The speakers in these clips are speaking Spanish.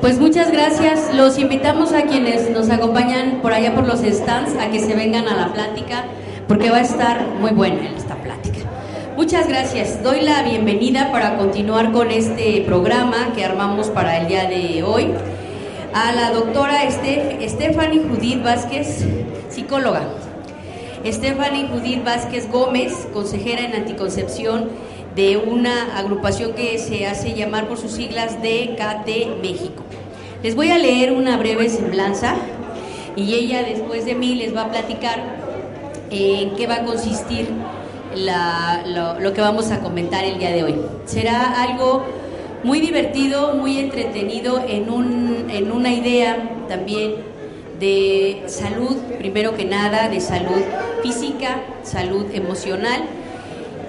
Pues muchas gracias. Los invitamos a quienes nos acompañan por allá por los stands a que se vengan a la plática porque va a estar muy buena esta plática. Muchas gracias. Doy la bienvenida para continuar con este programa que armamos para el día de hoy a la doctora Stephanie Judith Vázquez, psicóloga. Stephanie Judith Vázquez Gómez, consejera en anticoncepción de una agrupación que se hace llamar por sus siglas DKT México. Les voy a leer una breve semblanza y ella después de mí les va a platicar en qué va a consistir lo, que vamos a comentar el día de hoy. Será algo muy divertido, muy entretenido en, un, en una idea también de salud, primero que nada, de salud física, salud emocional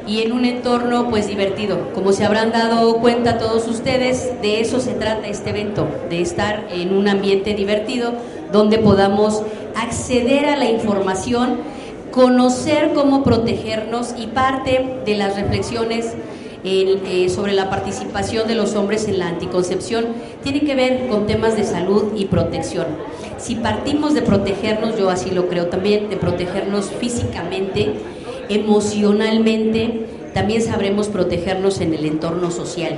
y en un entorno pues divertido. Como se habrán dado cuenta todos ustedes, de eso se trata este evento, de estar en un ambiente divertido donde podamos acceder a la información, conocer cómo protegernos y parte de las reflexiones eh, sobre la participación de los hombres en la anticoncepción tiene que ver con temas de salud y protección. Si partimos de protegernos, yo así lo creo también, de protegernos físicamente, emocionalmente, también sabremos protegernos en el entorno social.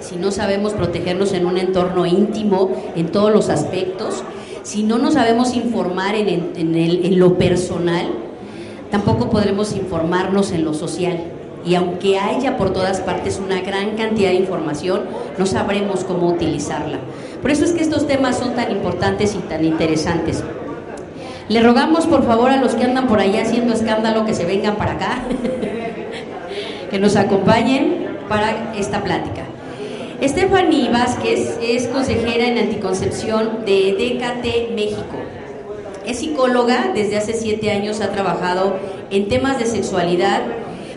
Si no sabemos protegernos en un entorno íntimo, en todos los aspectos, si no nos sabemos informar en, en, en lo personal, tampoco podremos informarnos en lo social. Y aunque haya por todas partes una gran cantidad de información, no sabremos cómo utilizarla. Por eso es que estos temas son tan importantes y tan interesantes. Le rogamos por favor a los que andan por allá haciendo escándalo que se vengan para acá, que nos acompañen para esta plática. Stephanie Vázquez es consejera en anticoncepción de DKT México. Es psicóloga, desde hace siete años ha trabajado en temas de sexualidad,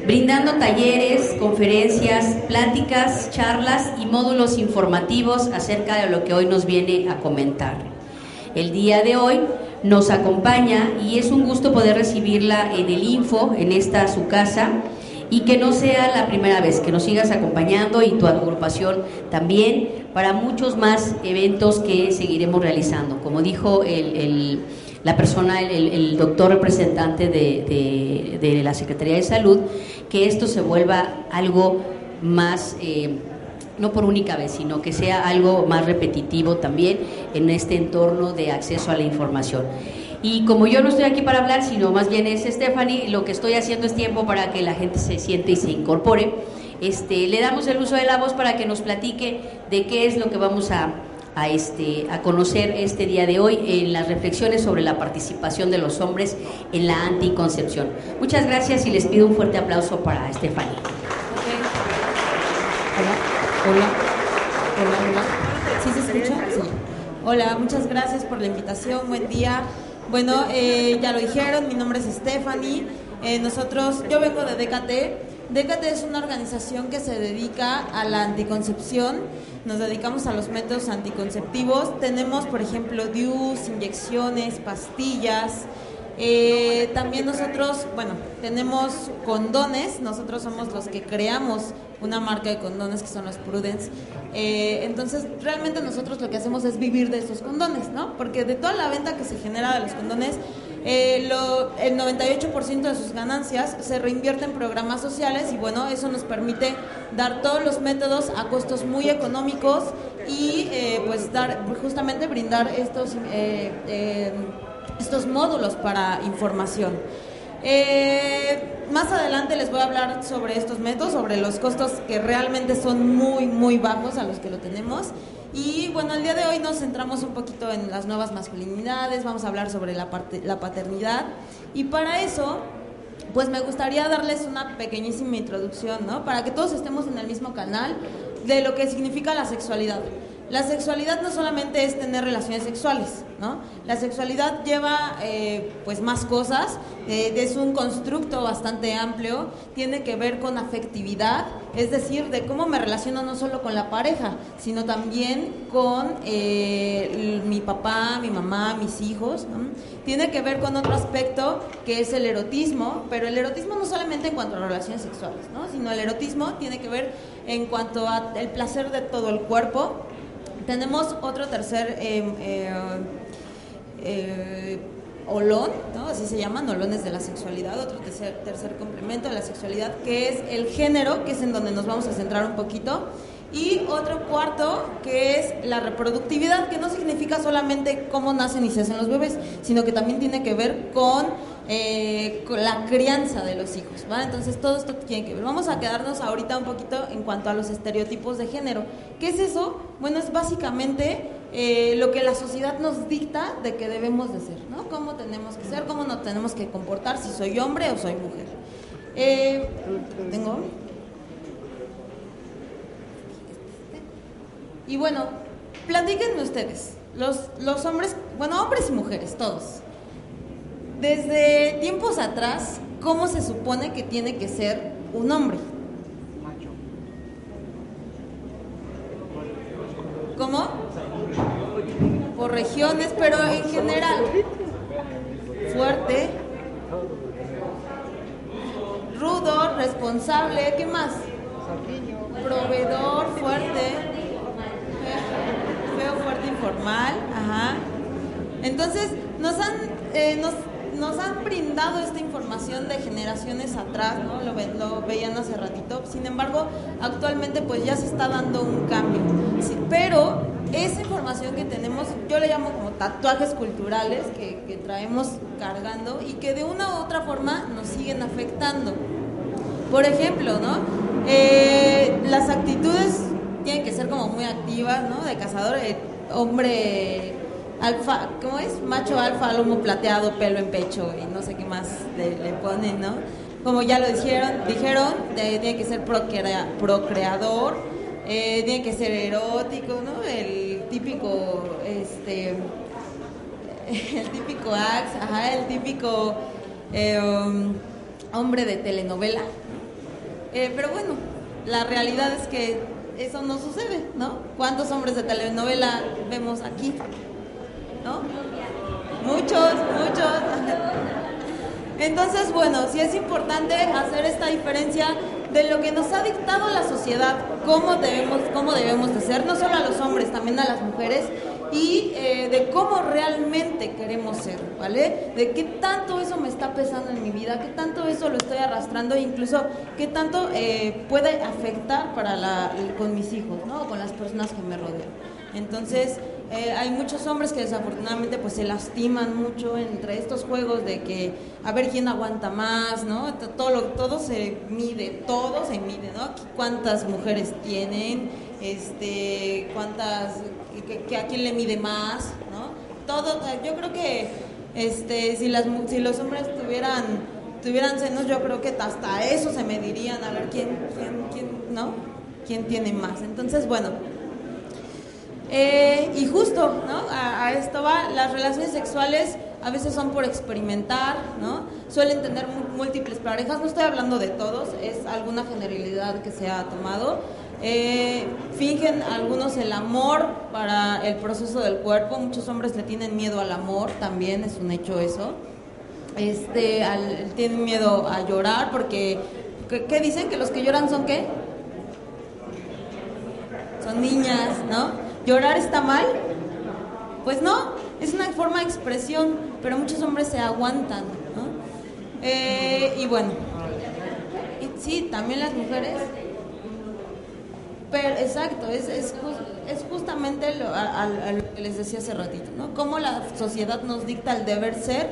brindando talleres, conferencias, pláticas, charlas y módulos informativos acerca de lo que hoy nos viene a comentar. El día de hoy nos acompaña y es un gusto poder recibirla en el Info, en esta su casa, y que no sea la primera vez, que nos sigas acompañando y tu agrupación también para muchos más eventos que seguiremos realizando. Como dijo el, la persona, el, doctor representante de, de, la Secretaría de Salud, que esto se vuelva algo más... Eh, no por única vez, sino que sea algo más repetitivo también en este entorno de acceso a la información. Y como yo no estoy aquí para hablar, sino más bien es Stephanie, lo que estoy haciendo es tiempo para que la gente se siente y se incorpore. Este, le damos el uso de la voz para que nos platique de qué es lo que vamos a, a, este, a conocer este día de hoy en las reflexiones sobre la participación de los hombres en la anticoncepción. Muchas gracias y les pido un fuerte aplauso para Stephanie. Hola. Hola, hola. ¿Sí se escucha? Sí. Hola, muchas gracias por la invitación. Buen día. Bueno, eh, ya lo dijeron, mi nombre es Stephanie. Eh, nosotros, yo vengo de DKT. DKT es una organización que se dedica a la anticoncepción. Nos dedicamos a los métodos anticonceptivos. Tenemos, por ejemplo, DIUs, inyecciones, pastillas. Eh, también nosotros, bueno, tenemos condones. Nosotros somos los que creamos una marca de condones que son los Prudence. Eh, entonces, realmente nosotros lo que hacemos es vivir de esos condones, ¿no? Porque de toda la venta que se genera de los condones, eh, el 98% de sus ganancias se reinvierte en programas sociales y bueno, eso nos permite dar todos los métodos a costos muy económicos y eh, pues dar, justamente brindar estos, estos módulos para información. Eh, más adelante les voy a hablar sobre estos métodos, sobre los costos que realmente son muy, muy bajos a los que lo tenemos. Y bueno, el día de hoy nos centramos un poquito en las nuevas masculinidades, vamos a hablar sobre la, parte, la paternidad. Y para eso, pues me gustaría darles una pequeñísima introducción, ¿no? Para que todos estemos en el mismo canal de lo que significa la sexualidad. La sexualidad no solamente es tener relaciones sexuales, ¿no? La sexualidad lleva eh, pues más cosas, eh, es un constructo bastante amplio, tiene que ver con afectividad, es decir, de cómo me relaciono no solo con la pareja, sino también con eh, mi papá, mi mamá, mis hijos. Tiene que ver con otro aspecto que es el erotismo, pero el erotismo no solamente en cuanto a relaciones sexuales, ¿no? sino el erotismo tiene que ver en cuanto al placer de todo el cuerpo, Tenemos otro tercer em, eh, eh, olón, ¿no? así se llaman, olones de la sexualidad, otro tercer, tercer complemento de la sexualidad, que es el género, que es en donde nos vamos a centrar un poquito. Y otro cuarto, que es la reproductividad, que no significa solamente cómo nacen y se hacen los bebés, sino que también tiene que ver con, eh, la crianza de los hijos. ¿va? Entonces todo esto tiene que ver. Vamos a quedarnos ahorita un poquito en cuanto a los estereotipos de género. ¿Qué es eso? Bueno, es básicamente eh, lo que la sociedad nos dicta de que debemos de ser, ¿no? Cómo tenemos que ser, cómo nos tenemos que comportar, si soy hombre o soy mujer. Eh, ¿Tengo? Y bueno, platíquenme ustedes, los, los hombres, bueno, hombres y mujeres, todos. Desde tiempos atrás, ¿cómo se supone que tiene que ser un hombre? ¿Cómo? Por regiones, pero en general. Fuerte. Rudo, responsable, ¿qué más? Proveedor, fuerte feo, fuerte, informal, ajá. Entonces, nos han, eh, nos, nos, han brindado esta información de generaciones atrás, ¿no? Lo, lo, veían hace ratito. Sin embargo, actualmente pues ya se está dando un cambio. Sí, pero esa información que tenemos, yo le llamo como tatuajes culturales que, que traemos cargando y que de una u otra forma nos siguen afectando. Por ejemplo, ¿no? Eh, las actitudes tienen que ser como muy activas, ¿no? De cazador, eh, hombre alfa, ¿cómo es? Macho alfa, lomo plateado, pelo en pecho y no sé qué más le, ponen, ¿no? Como ya lo dijeron, dijeron tiene que ser procrea, procreador, eh, tiene que ser erótico, ¿no? El típico, este, el típico ax, ajá, el típico um, hombre de telenovela. Eh, pero bueno, la realidad es que eso no sucede, ¿no? ¿Cuántos hombres de telenovela vemos aquí? ¿No? Muchos, muchos. Entonces, bueno, sí es importante hacer esta diferencia de lo que nos ha dictado la sociedad, cómo debemos, cómo debemos de ser, no solo a los hombres, también a las mujeres, y eh, de cómo realmente queremos ser, ¿vale? De qué tanto eso me está pesando en mi vida, qué tanto eso lo estoy arrastrando, e incluso qué tanto eh, puede afectar para la, con mis hijos, ¿no? Con las personas que me rodean. Entonces, eh, hay muchos hombres que desafortunadamente pues se lastiman mucho entre estos juegos de que a ver quién aguanta más, ¿no? Todo, todo se mide, todo se mide, ¿no? ¿Cuántas mujeres tienen? Este, cuántas, que, a quién le mide más, ¿no? Todo, yo creo que este, si, las, si los hombres tuvieran, tuvieran senos, yo creo que hasta eso se medirían, a ver quién, quién, quién ¿no? ¿Quién tiene más? Entonces, bueno, eh, y justo, ¿no? A, esto va, las relaciones sexuales a veces son por experimentar, ¿no? Suelen tener múltiples parejas, no estoy hablando de todos, es alguna generalidad que se ha tomado. Eh, fingen algunos el amor para el proceso del cuerpo, muchos hombres le tienen miedo al amor, también es un hecho eso. Este, al, tienen miedo a llorar porque, ¿qué, ¿qué dicen? ¿Que los que lloran son qué? Son niñas, ¿no? ¿Llorar está mal? Pues no, es una forma de expresión, pero muchos hombres se aguantan, ¿no? Eh, y bueno, sí, también las mujeres. Pero exacto, es, es, es justamente lo, a, lo que les decía hace ratito, ¿no? Cómo la sociedad nos dicta el deber ser,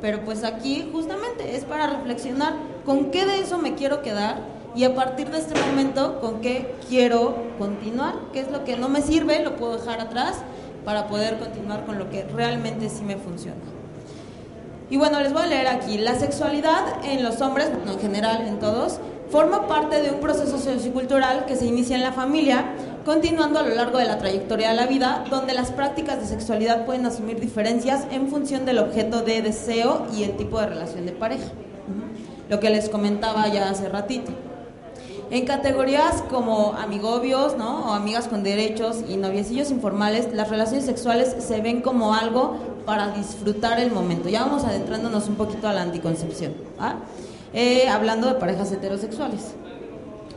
pero pues aquí justamente es para reflexionar con qué de eso me quiero quedar y a partir de este momento con qué quiero continuar, qué es lo que no me sirve, lo puedo dejar atrás para poder continuar con lo que realmente sí me funciona. Y bueno, les voy a leer aquí, la sexualidad en los hombres, en general en todos, forma parte de un proceso sociocultural que se inicia en la familia, continuando a lo largo de la trayectoria de la vida, donde las prácticas de sexualidad pueden asumir diferencias en función del objeto de deseo y el tipo de relación de pareja. Lo que les comentaba ya hace ratito. En categorías como amigobios, ¿no? O amigas con derechos y noviecillos informales, las relaciones sexuales se ven como algo para disfrutar el momento. Ya vamos adentrándonos un poquito a la anticoncepción, ¿ah? hablando de parejas heterosexuales.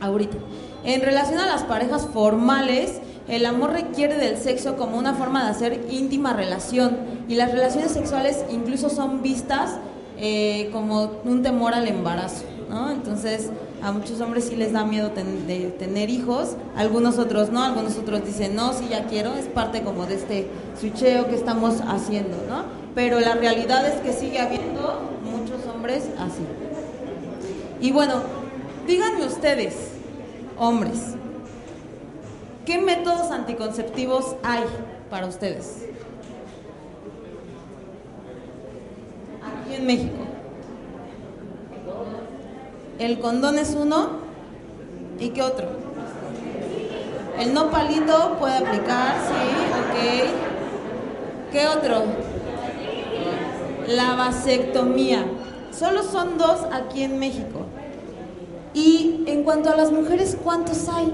Ahorita. En relación a las parejas formales, el amor requiere del sexo como una forma de hacer íntima relación y las relaciones sexuales incluso son vistas eh, como un temor al embarazo, ¿no? Entonces a muchos hombres sí les da miedo de tener hijos, algunos otros no, algunos otros dicen no, si ya quiero, es parte como de este switcheo que estamos haciendo, ¿no? Pero la realidad es que sigue habiendo muchos hombres así. Y bueno, díganme ustedes, hombres, ¿Qué métodos anticonceptivos hay para ustedes? Aquí en México. El condón es uno. ¿Y qué otro? El no palito puede aplicar, sí, ok. ¿Qué otro? La vasectomía. Solo son dos aquí en México. Y en cuanto a las mujeres, ¿cuántos hay?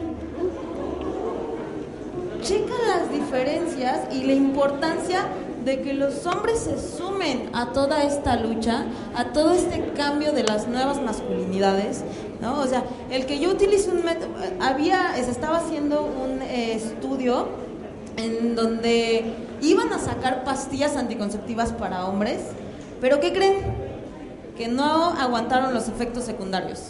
checa las diferencias y la importancia de que los hombres se sumen a toda esta lucha, a todo este cambio de las nuevas masculinidades, ¿no? O sea, el que yo utilice un método, había, se estaba haciendo un eh, estudio en donde iban a sacar pastillas anticonceptivas para hombres, pero ¿qué creen? Que no aguantaron los efectos secundarios.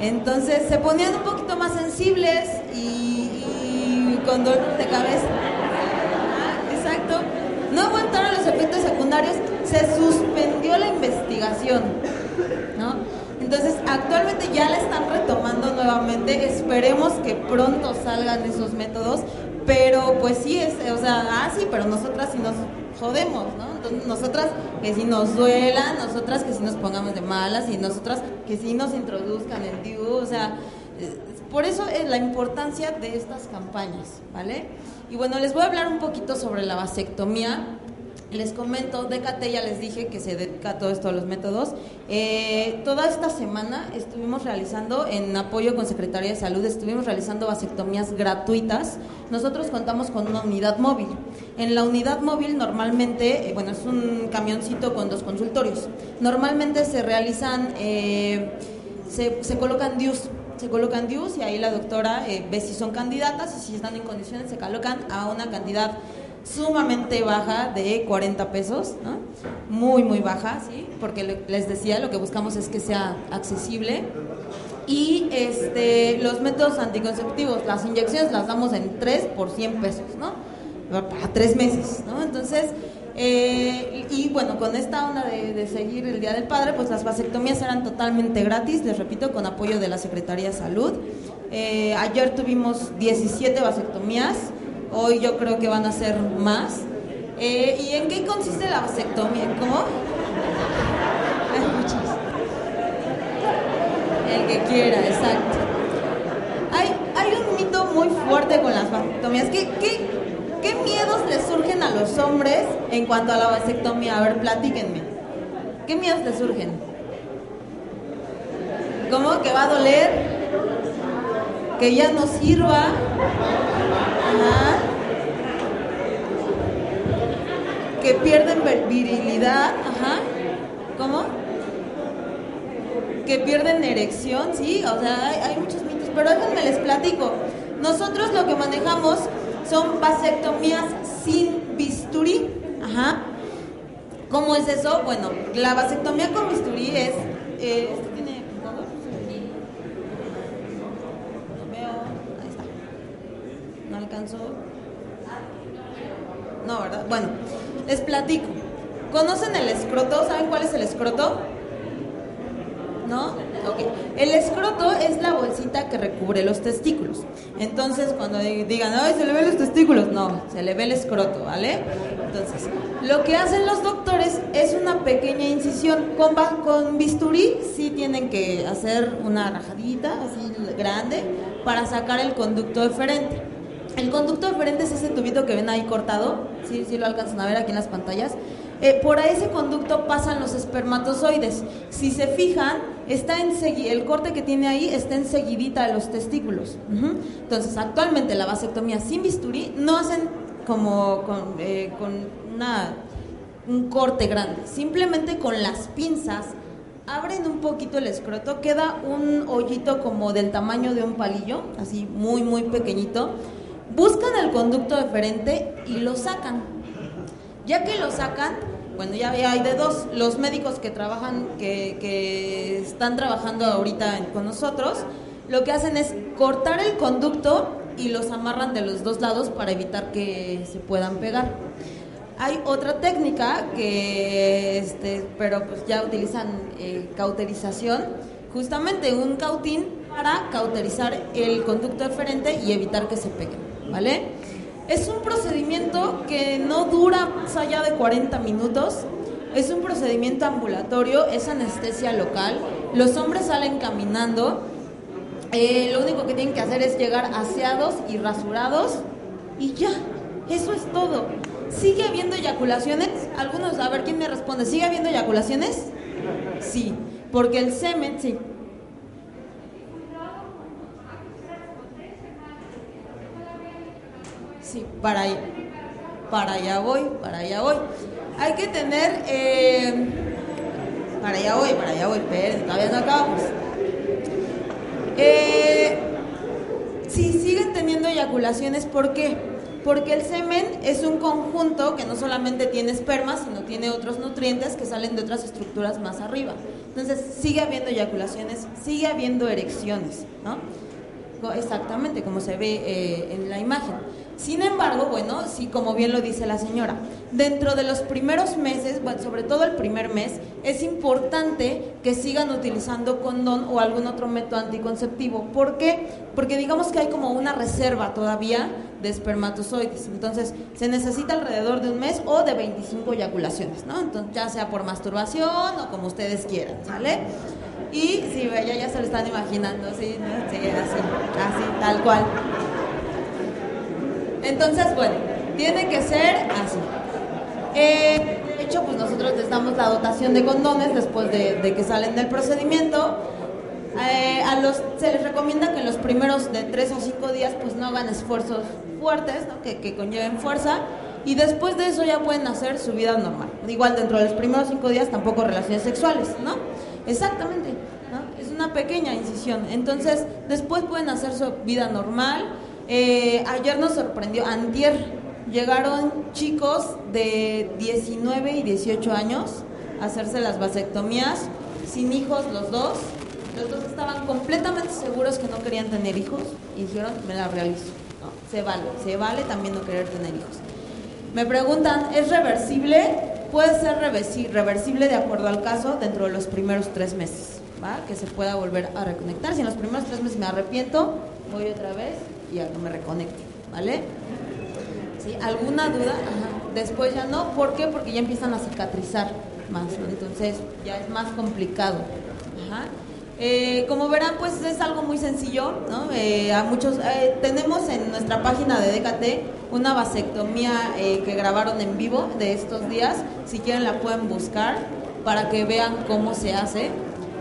Entonces se ponían un poquito más sensibles y con dolor de cabeza. No aguantaron los efectos secundarios, se suspendió la investigación. ¿no? Entonces, actualmente ya la están retomando nuevamente. Esperemos que pronto salgan esos métodos. Pero, pues sí, es, o sea, ah, sí, pero nosotras sí nos jodemos, ¿no? Entonces, nosotras que si nos duela, nosotras que si nos pongamos de malas y nosotras que si nos introduzcan el DIU, o sea, por eso es la importancia de estas campañas, ¿vale? Y bueno, les voy a hablar un poquito sobre la vasectomía. Les comento, Decate ya les dije que se dedica todo esto a los métodos. Eh, toda esta semana estuvimos realizando, en apoyo con Secretaría de Salud, estuvimos realizando vasectomías gratuitas. Nosotros contamos con una unidad móvil. En la unidad móvil normalmente, eh, bueno, es un camioncito con dos consultorios. Normalmente se realizan, eh, se, se colocan DIUs se colocan DIUs y ahí la doctora eh, ve si son candidatas y si están en condiciones se colocan a una cantidad sumamente baja de 40 pesos, ¿no? muy muy baja, ¿sí? porque les decía, lo que buscamos es que sea accesible. Y este, los métodos anticonceptivos, las inyecciones las damos en 3 por 100 pesos, ¿no? Para 3 meses, ¿no? Entonces, eh, y bueno, con esta onda de, seguir el Día del Padre, pues las vasectomías eran totalmente gratis, les repito, con apoyo de la Secretaría de Salud. Eh, ayer tuvimos 17 vasectomías, hoy yo creo que van a ser más. Eh, ¿Y en qué consiste la vasectomía? ¿Cómo? El que quiera, exacto. Hay, hay un mito muy fuerte con las vasectomías. ¿Qué, qué, ¿Qué miedos les surgen a los hombres en cuanto a la vasectomía? A ver, platíquenme. ¿Qué miedos les surgen? ¿Cómo? ¿Que va a doler? ¿Que ya no sirva? Ajá. ¿Que pierden virilidad? Ajá. ¿Cómo? ¿Que pierden erección? Sí, o sea, hay, hay muchos mitos. Pero déjenme les platico. Nosotros lo que manejamos son vasectomías sin bisturí. Ajá. ¿Cómo es eso? Bueno, la vasectomía con bisturí es. Eh, ¿Este tiene No veo. Ahí está. No alcanzó. No, ¿verdad? Bueno, les platico. ¿Conocen el escroto? ¿Saben cuál es el escroto? ¿No? El escroto es la bolsita que recubre los testículos. Entonces, cuando digan, ay, se le ven los testículos, no, se le ve el escroto, ¿vale? Entonces, lo que hacen los doctores es una pequeña incisión. Con, con bisturí sí tienen que hacer una rajadita así grande para sacar el conducto deferente. El conducto deferente es ese tubito que ven ahí cortado, sí, sí lo alcanzan a ver aquí en las pantallas. Eh, por ese conducto pasan los espermatozoides. Si se fijan, está el corte que tiene ahí está enseguidita de los testículos. Entonces, actualmente la vasectomía sin bisturí no hacen como con, eh, con una, un corte grande, simplemente con las pinzas abren un poquito el escroto, queda un hoyito como del tamaño de un palillo, así muy, muy pequeñito. Buscan el conducto deferente y lo sacan. Ya que lo sacan, bueno, ya hay de dos. Los médicos que trabajan, que, están trabajando ahorita con nosotros, lo que hacen es cortar el conducto y los amarran de los dos lados para evitar que se puedan pegar. Hay otra técnica que, este, pero pues ya utilizan eh, cauterización, justamente un cautín para cauterizar el conducto deferente y evitar que se peguen, ¿vale? Es un procedimiento que no dura más allá de 40 minutos, es un procedimiento ambulatorio, es anestesia local, los hombres salen caminando, eh, lo único que tienen que hacer es llegar aseados y rasurados y ya, eso es todo. ¿Sigue habiendo eyaculaciones? Algunos, a ver quién me responde. ¿Sigue habiendo eyaculaciones? Sí, porque el semen, sí. Sí, para allá, para allá voy, para allá voy. Hay que tener, eh, para allá voy, para allá voy, pero todavía no acabamos. Eh, si siguen teniendo eyaculaciones, ¿por qué? Porque el semen es un conjunto que no solamente tiene esperma, sino tiene otros nutrientes que salen de otras estructuras más arriba. Entonces, sigue habiendo eyaculaciones, sigue habiendo erecciones, ¿no? Exactamente, como se ve eh, en la imagen. Sin embargo, bueno, sí, como bien lo dice la señora, dentro de los primeros meses, bueno, sobre todo el primer mes, es importante que sigan utilizando condón o algún otro método anticonceptivo. ¿Por qué? Porque digamos que hay como una reserva todavía de espermatozoides. Entonces, se necesita alrededor de un mes o de 25 eyaculaciones, ¿no? Entonces, ya sea por masturbación o como ustedes quieran, ¿sale? Y sí, ya, ya se lo están imaginando, sí, sí así, así, tal cual. Entonces, bueno, tiene que ser así. Eh, de hecho, pues nosotros les damos la dotación de condones después de, que salen del procedimiento. Eh, a los, se les recomienda que en los primeros de 3 o 5 días pues no hagan esfuerzos fuertes, que, que, conlleven fuerza. Y después de eso ya pueden hacer su vida normal. Igual dentro de los primeros 5 días tampoco relaciones sexuales, ¿no? Exactamente, ¿no? Es una pequeña incisión. Entonces, después pueden hacer su vida normal eh, ayer nos sorprendió, antier, llegaron chicos de 19 y 18 años a hacerse las vasectomías, sin hijos los dos. Los dos estaban completamente seguros que no querían tener hijos y dijeron, me la realizo. se vale, se vale también no querer tener hijos. Me preguntan, ¿es reversible? Puede ser reversible de acuerdo al caso dentro de los primeros tres meses, ¿va? Que se pueda volver a reconectar. Si en los primeros tres meses me arrepiento, voy otra vez y a que me reconecte, ¿vale? ¿Sí? ¿Alguna duda? Después ya no, ¿por qué? Porque ya empiezan a cicatrizar más, entonces ya es más complicado. Eh, como verán, pues es algo muy sencillo, ¿no? Eh, a muchos, eh, tenemos en nuestra página de DKT una vasectomía que grabaron en vivo de estos días, si quieren la pueden buscar para que vean cómo se hace.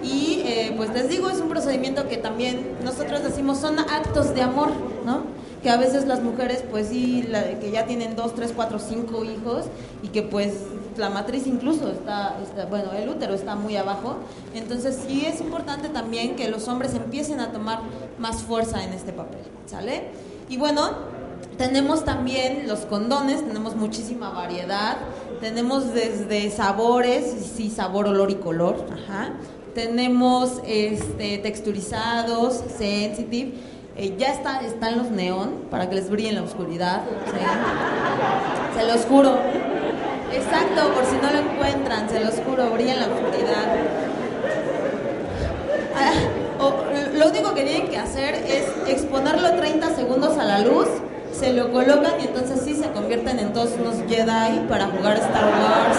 Y eh, pues les digo, es un procedimiento que también nosotros decimos son actos de amor, ¿no? Que a veces las mujeres, pues sí, que ya tienen dos, tres, cuatro, cinco hijos y que pues la matriz incluso está, bueno, el útero está muy abajo. Entonces sí es importante también que los hombres empiecen a tomar más fuerza en este papel, ¿sale? Y bueno, tenemos también los condones, tenemos muchísima variedad, tenemos desde sabores, sí, sabor, olor y color, tenemos este, texturizados, sensitive. Eh, ya está, están los neón para que les brille en la oscuridad. Se los juro. Exacto, por si no lo encuentran, se los juro, brilla en la oscuridad. Ah, lo único que tienen que hacer es exponerlo 30 segundos a la luz, se lo colocan y entonces sí se convierten en todos unos Jedi para jugar Star Wars,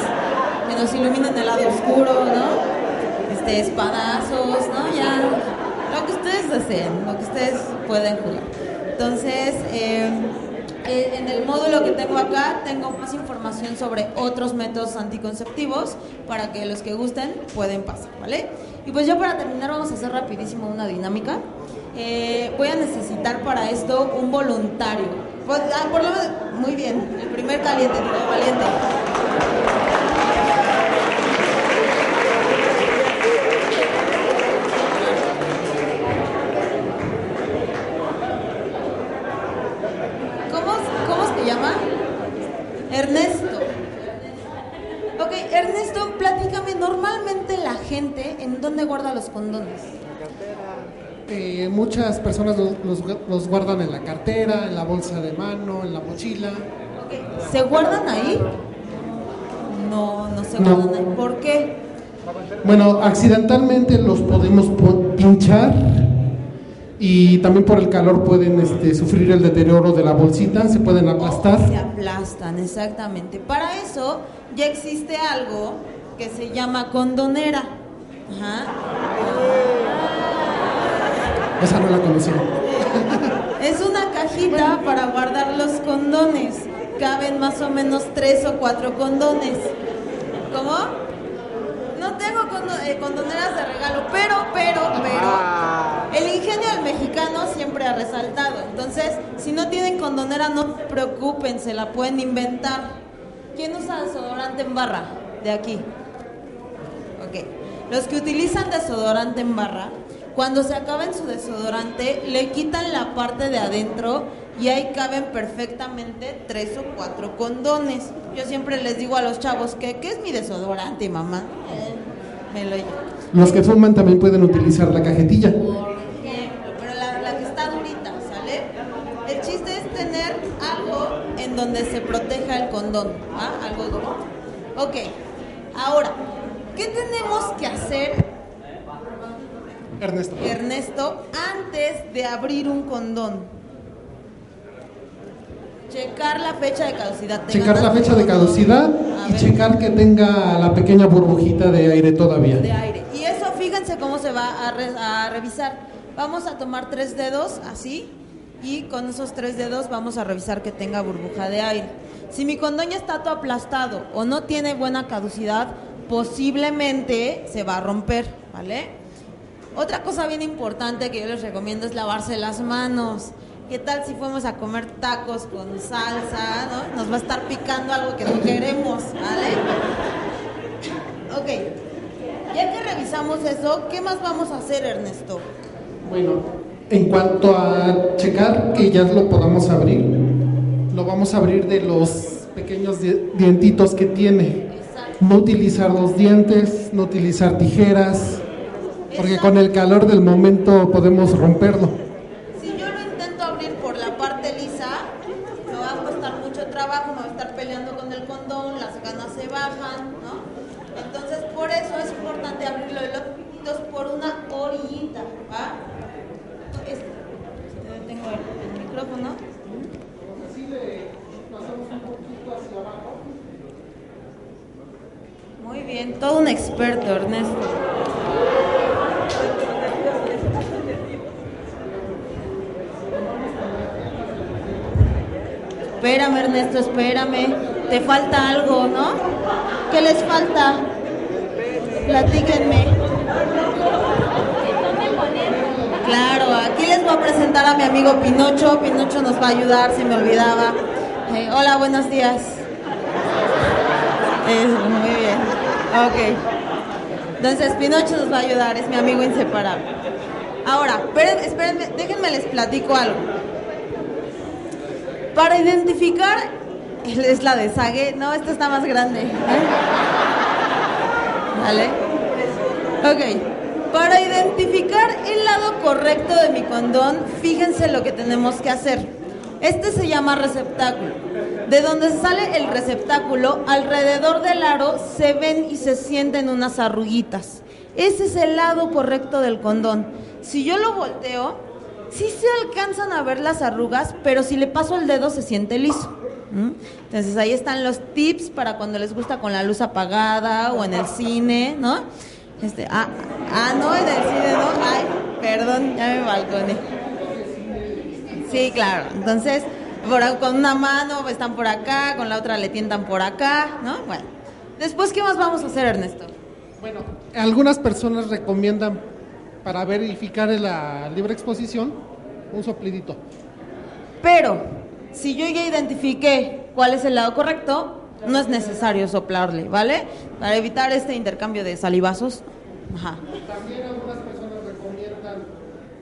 que nos iluminen el lado oscuro, ¿no? este, espadazos, ¿no? Ya, lo que ustedes deseen, lo que ustedes pueden jugar. Entonces, eh, eh, en el módulo que tengo acá tengo más información sobre otros métodos anticonceptivos para que los que gusten pueden pasar, ¿vale? Y pues ya para terminar vamos a hacer rapidísimo una dinámica. Eh, voy a necesitar para esto un voluntario. Pues, ah, por lo muy bien, el primer caliente, digo, valiente. Ernesto, platícame, normalmente la gente, ¿en dónde guarda los condones? Eh, muchas personas los, los- los guardan en la cartera, en la bolsa de mano, en la mochila. ¿Se guardan ahí? No, no se No. guardan ahí. ¿Por qué? Bueno, accidentalmente los podemos po- pinchar y también por el calor pueden este, sufrir el deterioro de la bolsita, se pueden aplastar. Se aplastan, exactamente. Para eso ya existe algo que se llama condonera. Ajá. Esa no la conocía. Es una cajita para guardar los condones. Caben más o menos tres o cuatro condones. ¿Cómo? No tengo condo- eh, condoneras de regalo, pero, pero, pero. El ingenio del mexicano siempre ha resaltado. Entonces, si no tienen condonera, no preocupen, se la pueden inventar. ¿Quién usa desodorante en barra? De aquí. Los que utilizan desodorante en barra, cuando se acaben su desodorante, le quitan la parte de adentro y ahí caben perfectamente tres o cuatro condones. Yo siempre les digo a los chavos que, ¿qué es mi desodorante, mamá? Eh, me lo llevo. Los que fuman también pueden utilizar la cajetilla. Por ejemplo, pero la, la que está durita, ¿sale? El chiste es tener algo en donde se proteja el condón, ¿ah? Algo duro. Ok, ahora, ¿qué tenemos que hacer, Ernesto. Ernesto, antes de abrir un condón? Checar la fecha de caducidad. ¿Te Checar la fecha de caducidad A y ver. checar que tenga la pequeña burbujita de aire todavía. de aire. Y eso, fíjense cómo se va a, re- a revisar. Vamos a tomar tres dedos, así, y con esos tres dedos vamos a revisar que tenga burbuja de aire. Si mi condón ya está todo aplastado o no tiene buena caducidad, posiblemente se va a romper, ¿vale? Otra cosa bien importante que yo les recomiendo es lavarse las manos. ¿Qué tal si fuimos a comer tacos con salsa? ¿no? Nos va a estar picando algo que no queremos, ¿vale? Ok, ya que revisamos eso, ¿qué más vamos a hacer, Ernesto? Bueno, en cuanto a checar que ya lo podamos abrir, lo vamos a abrir de los pequeños di- dientitos que tiene. No utilizar los dientes, no utilizar tijeras, porque con el calor del momento podemos romperlo. Si yo lo intento abrir por la parte lisa, me va a costar mucho trabajo, me va a estar peleando con el condón, las ganas se bajan, ¿no? Entonces, por eso es importante abrirlo de los dientitos por una orillita, ¿va? Es- eh, tengo el, el micrófono. Muy bien, todo un experto, Ernesto. Espérame, Ernesto, espérame. Te falta algo, ¿no? ¿Qué les falta? Platíquenme. Claro, aquí les voy a presentar a mi amigo Pinocho. Pinocho nos va a ayudar, se me olvidaba. Eh, hola, buenos días. Muy bien. Ok. Entonces, Pinocho nos va a ayudar, es mi amigo inseparable. Ahora, espérenme, déjenme les platico algo. Para identificar, es la de Sage, no, esta está más grande. ¿eh? ¿Vale? Ok, para identificar el lado correcto de mi condón, fíjense lo que tenemos que hacer. Este se llama receptáculo. De donde sale el receptáculo, alrededor del aro se ven y se sienten unas arruguitas. Ese es el lado correcto del condón. Si yo lo volteo, sí se alcanzan a ver las arrugas, pero si le paso el dedo se siente liso. Entonces ahí están los tips para cuando les gusta con la luz apagada o en el cine, ¿no? Este, ah, ah, no, en el cine, ¿no? Ay, perdón, ya me balconé. Sí, claro. Entonces, por, con una mano están por acá, con la otra le tientan por acá, ¿no? Bueno. Después, ¿qué más vamos a hacer, Ernesto? Bueno, algunas personas recomiendan para verificar la libre exposición un soplidito. Pero, si yo ya identifiqué cuál es el lado correcto, no es necesario soplarle, ¿vale? Para evitar este intercambio de salivazos. Ajá. También algunas personas recomiendan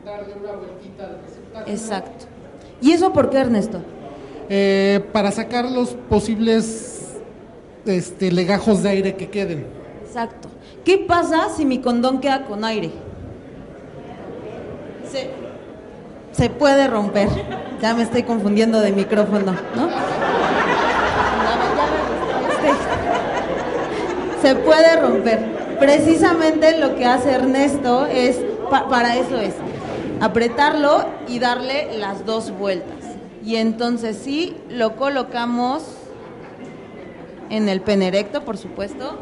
darle una vueltita al receptáculo. Exacto. ¿Y eso por qué, Ernesto? Eh, para sacar los posibles este, legajos de aire que queden. Exacto. ¿Qué pasa si mi condón queda con aire? Se, se puede romper. Ya me estoy confundiendo de micrófono, ¿no? Se puede romper. Precisamente lo que hace Ernesto es, pa- para eso es, apretarlo y darle las dos vueltas. Y entonces sí, lo colocamos en el pene erecto, por supuesto.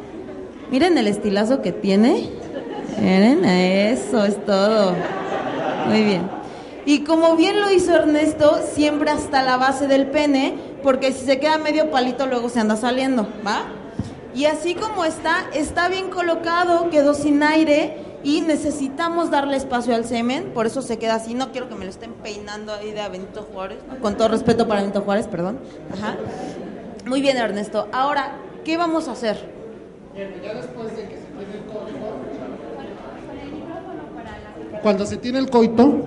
Miren el estilazo que tiene. Miren, eso es todo. Muy bien. Y como bien lo hizo Ernesto, siempre hasta la base del pene, porque si se queda medio palito luego se anda saliendo, ¿va? Y así como está, está bien colocado, quedó sin aire y necesitamos darle espacio al semen, por eso se queda así. No quiero que me lo estén peinando ahí de Benito Juárez, ¿no? con todo respeto para Benito Juárez, perdón. Ajá. Muy bien, Ernesto. Ahora, ¿qué vamos a hacer? Cuando se tiene el coito,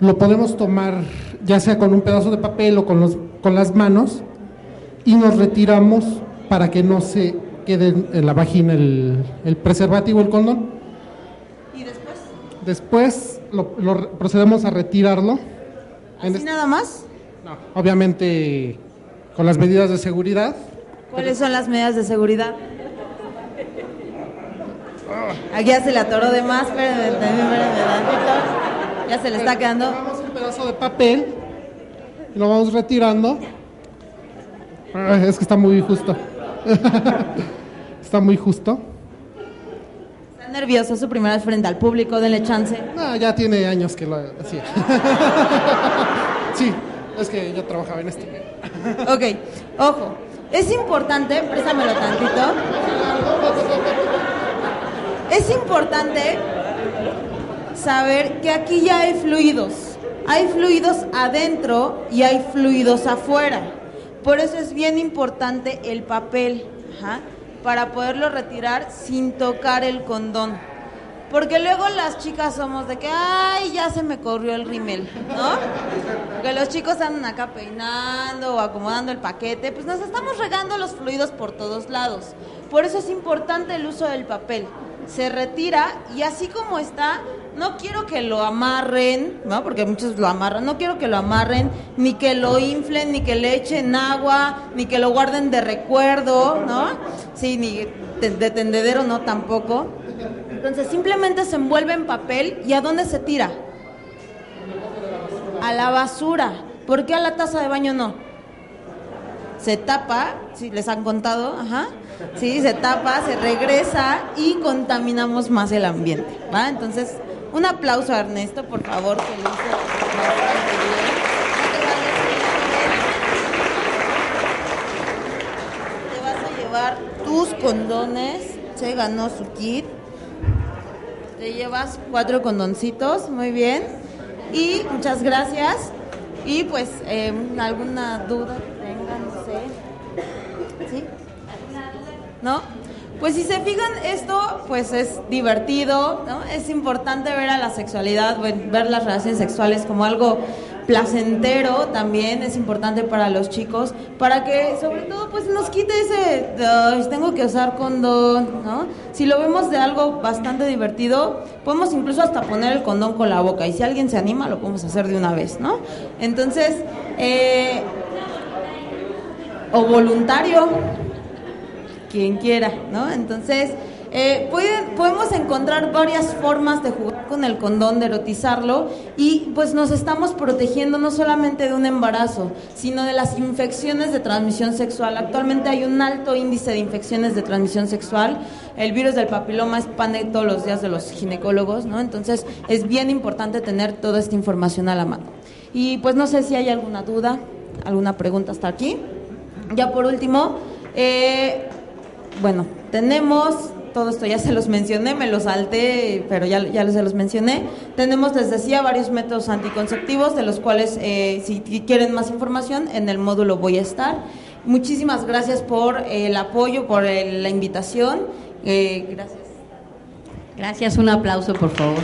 lo podemos tomar ya sea con un pedazo de papel o con, los, con las manos y nos retiramos para que no se quede en- en la vagina el, el preservativo, el condón. ¿Y después? Lo, lo procedemos a retirarlo. ¿Así nada más? no, obviamente con las medidas de seguridad. ¿Cuáles son las medidas de seguridad? Aquí ya se le atoró de más, espérame, tantito. Ya se le está quedando. Tomamos un pedazo de papel y lo vamos retirando. Ah, Es que está muy justo. está muy justo. Nervioso, su primera vez frente al público, denle chance. No, ya tiene años que lo hacía. sí, es que yo trabajaba en este. Ok, ojo, es importante, préstamelo tantito. Es importante saber que aquí ya hay fluidos. Hay fluidos adentro y hay fluidos afuera. Por eso es bien importante el papel, ajá, para poderlo retirar sin tocar el condón. Porque luego las chicas somos de que, ay, ya se me corrió el rímel, ¿no? Que los chicos andan acá peinando o acomodando el paquete, pues nos estamos regando los fluidos por todos lados. Por eso es importante el uso del papel. Se retira y así como está, no quiero que lo amarren, ¿no? Porque muchos lo amarran, no quiero que lo amarren, ni que lo inflen, ni que le echen agua, ni que lo guarden de recuerdo, ¿no? Sí, ni de, de tendedero no tampoco. Entonces simplemente se envuelve en papel y ¿a dónde se tira? A la basura. ¿Por qué a la taza de baño no? Se tapa, si les han contado, ajá. Sí, se tapa, se regresa y contaminamos más el ambiente, ¿va? Entonces, un aplauso a Ernesto, por favor, que lo hizo bastante bien. Te vas a llevar tus condones, se ganó su kit. Te llevas cuatro condoncitos, muy bien. Y muchas gracias. Y pues, eh, ¿alguna duda que tengan? No sé. ¿Sí? ¿No? Pues si se fijan, esto pues es divertido, ¿no? Es importante ver a la sexualidad, ver las relaciones sexuales como algo placentero también, es importante para los chicos, para que sobre todo pues nos quite ese, "Ay, tengo que usar condón, ¿no? Si lo vemos de algo bastante divertido, podemos incluso hasta poner el condón con la boca y si alguien se anima lo podemos hacer de una vez, ¿no? Entonces, eh, o voluntario, quien quiera, ¿no? Entonces, eh, podemos encontrar varias formas de jugar con el condón, de erotizarlo, y pues nos estamos protegiendo no solamente de un embarazo, sino de las infecciones de transmisión sexual. Actualmente hay un alto índice de infecciones de transmisión sexual. El virus del papiloma expande todos los días de los ginecólogos, ¿no? Entonces, es bien importante tener toda esta información a la mano. Y pues no sé si hay alguna duda, alguna pregunta hasta aquí. Ya por último, eh, bueno, tenemos, todo esto ya se los mencioné, me los salté, pero ya, ya se los mencioné. Tenemos, les decía, varios métodos anticonceptivos, de los cuales, eh, si quieren más información, en el módulo voy a estar. Muchísimas gracias por el apoyo, por el- la invitación. Eh, gracias. Gracias, un aplauso, por favor.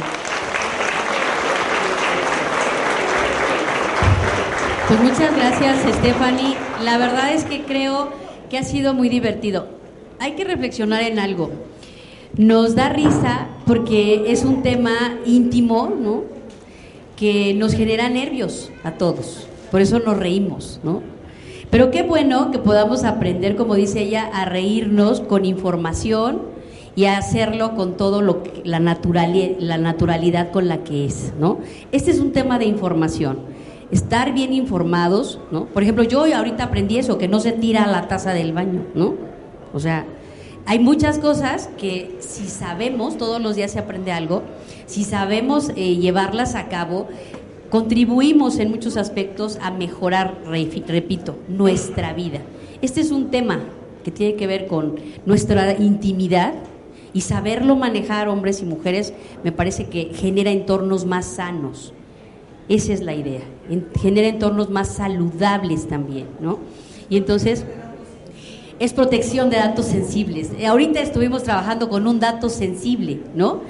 Pues muchas gracias, Stephanie. La verdad es que creo que ha sido muy divertido. Hay que reflexionar en algo. Nos da risa porque es un tema íntimo, ¿no? Que nos genera nervios a todos. Por eso nos reímos, ¿no? Pero qué bueno que podamos aprender, como dice ella, a reírnos con información y a hacerlo con todo lo que, la, la naturalidad con la que es, ¿no? Este es un tema de información. Estar bien informados, ¿no? Por ejemplo, yo ahorita aprendí eso, que no se tira la taza del baño, ¿no? O sea, hay muchas cosas que si sabemos, todos los días se aprende algo, si sabemos eh, llevarlas a cabo, contribuimos en muchos aspectos a mejorar, repito, nuestra vida. Este es un tema que tiene que ver con nuestra intimidad y saberlo manejar hombres y mujeres me parece que genera entornos más sanos. Esa es la idea, genera entornos más saludables también, ¿no? Y entonces es protección de datos sensibles. Ahorita estuvimos trabajando con un dato sensible, ¿no?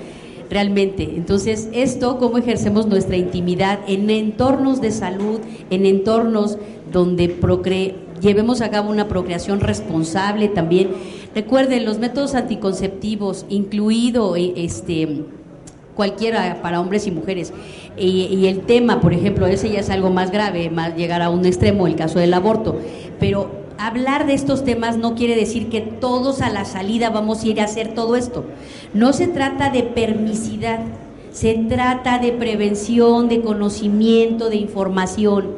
realmente. Entonces, esto, cómo ejercemos nuestra intimidad en entornos de salud, en entornos donde procre llevemos a cabo una procreación responsable también. Recuerden, los métodos anticonceptivos, incluido eh, este cualquiera para hombres y mujeres. Y, el tema, por ejemplo, ese ya es algo más grave, más llegar a un extremo, el caso del aborto. Pero hablar de estos temas no quiere decir que todos a la salida vamos a ir a hacer todo esto. No se trata de permisidad, se trata de prevención, de conocimiento, de información.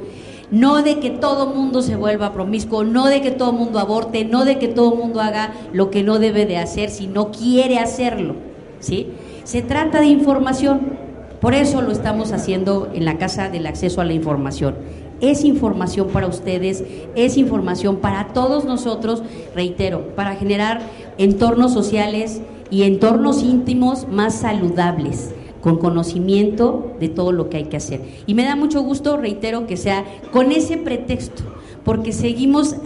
No de que todo mundo se vuelva promiscuo, no de que todo mundo aborte, no de que todo mundo haga lo que no debe de hacer si no quiere hacerlo. ¿sí? Se trata de información. Por eso lo estamos haciendo en la Casa del Acceso a la Información es información para ustedes, es información para todos nosotros, reitero, para generar entornos sociales y entornos íntimos más saludables con conocimiento de todo lo que hay que hacer. Y me da mucho gusto, reitero, que sea con ese pretexto, porque seguimos,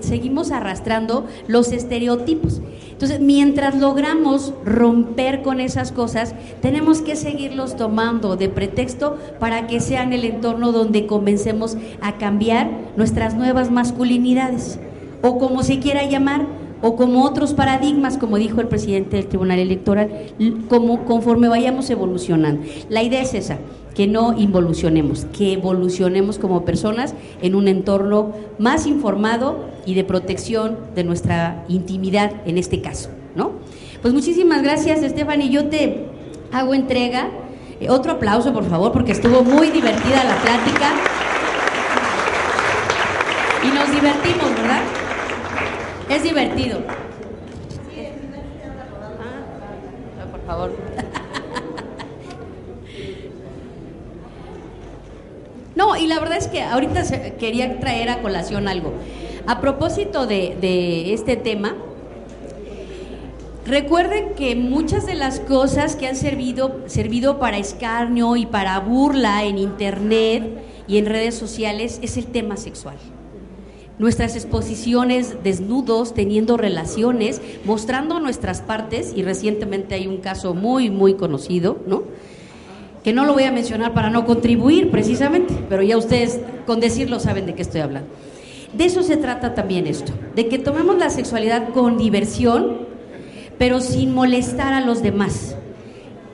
seguimos arrastrando los estereotipos. Entonces, mientras logramos romper con esas cosas, tenemos que seguirlos tomando de pretexto para que sean el entorno donde comencemos a cambiar nuestras nuevas masculinidades, o como se quiera llamar, o como otros paradigmas, como dijo el presidente del Tribunal Electoral, como conforme vayamos evolucionando. La idea es esa, que no involucionemos, que evolucionemos como personas en un entorno más informado y de protección de nuestra intimidad en este caso, ¿no? Pues muchísimas gracias, Stephanie. Yo te hago entrega. Eh, otro aplauso, por favor, porque estuvo muy divertida la plática. Y nos divertimos, ¿verdad? Es divertido. Ah, por favor. Y la verdad es que ahorita quería traer a colación algo. A propósito de, este tema, recuerden que muchas de las cosas que han servido, servido para escarnio y para burla en Internet y en redes sociales es el tema sexual nuestras exposiciones desnudos, teniendo relaciones, mostrando nuestras partes, y recientemente hay un caso muy, muy conocido, ¿no? Que no lo voy a mencionar para no contribuir precisamente, pero ya ustedes con decirlo saben de qué estoy hablando. De eso se trata también esto, de que tomemos la sexualidad con diversión, pero sin molestar a los demás.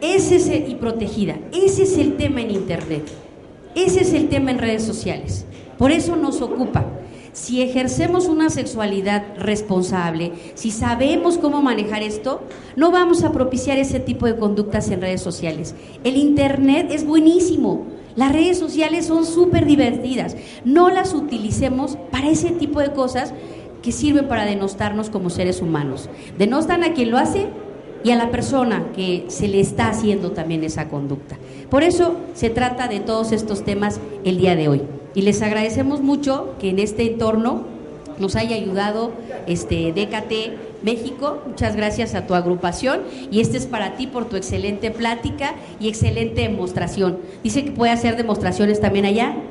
Ese es el, y protegida. Ese es el tema en Internet. Ese es el tema en redes sociales. Por eso nos ocupa. Si ejercemos una sexualidad responsable, si sabemos cómo manejar esto, no vamos a propiciar ese tipo de conductas en redes sociales. El Internet es buenísimo. Las redes sociales son súper divertidas. No las utilicemos para ese tipo de cosas que sirven para denostarnos como seres humanos. Denostan a quien lo hace y a la persona que se le está haciendo también esa conducta. Por eso se trata de todos estos temas el día de hoy. Y les agradecemos mucho que en este entorno nos haya ayudado este DKT México. Muchas gracias a tu agrupación y este es para ti por tu excelente plática y excelente demostración. Dice que puede hacer demostraciones también allá.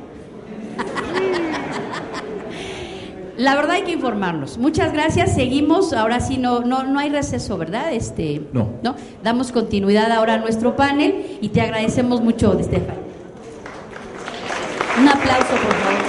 La verdad hay que informarnos. Muchas gracias. Seguimos. Ahora sí no no no hay receso, ¿verdad? Este, no. No. Damos continuidad ahora a nuestro panel y te agradecemos mucho, Estefan. Un aplauso, por favor.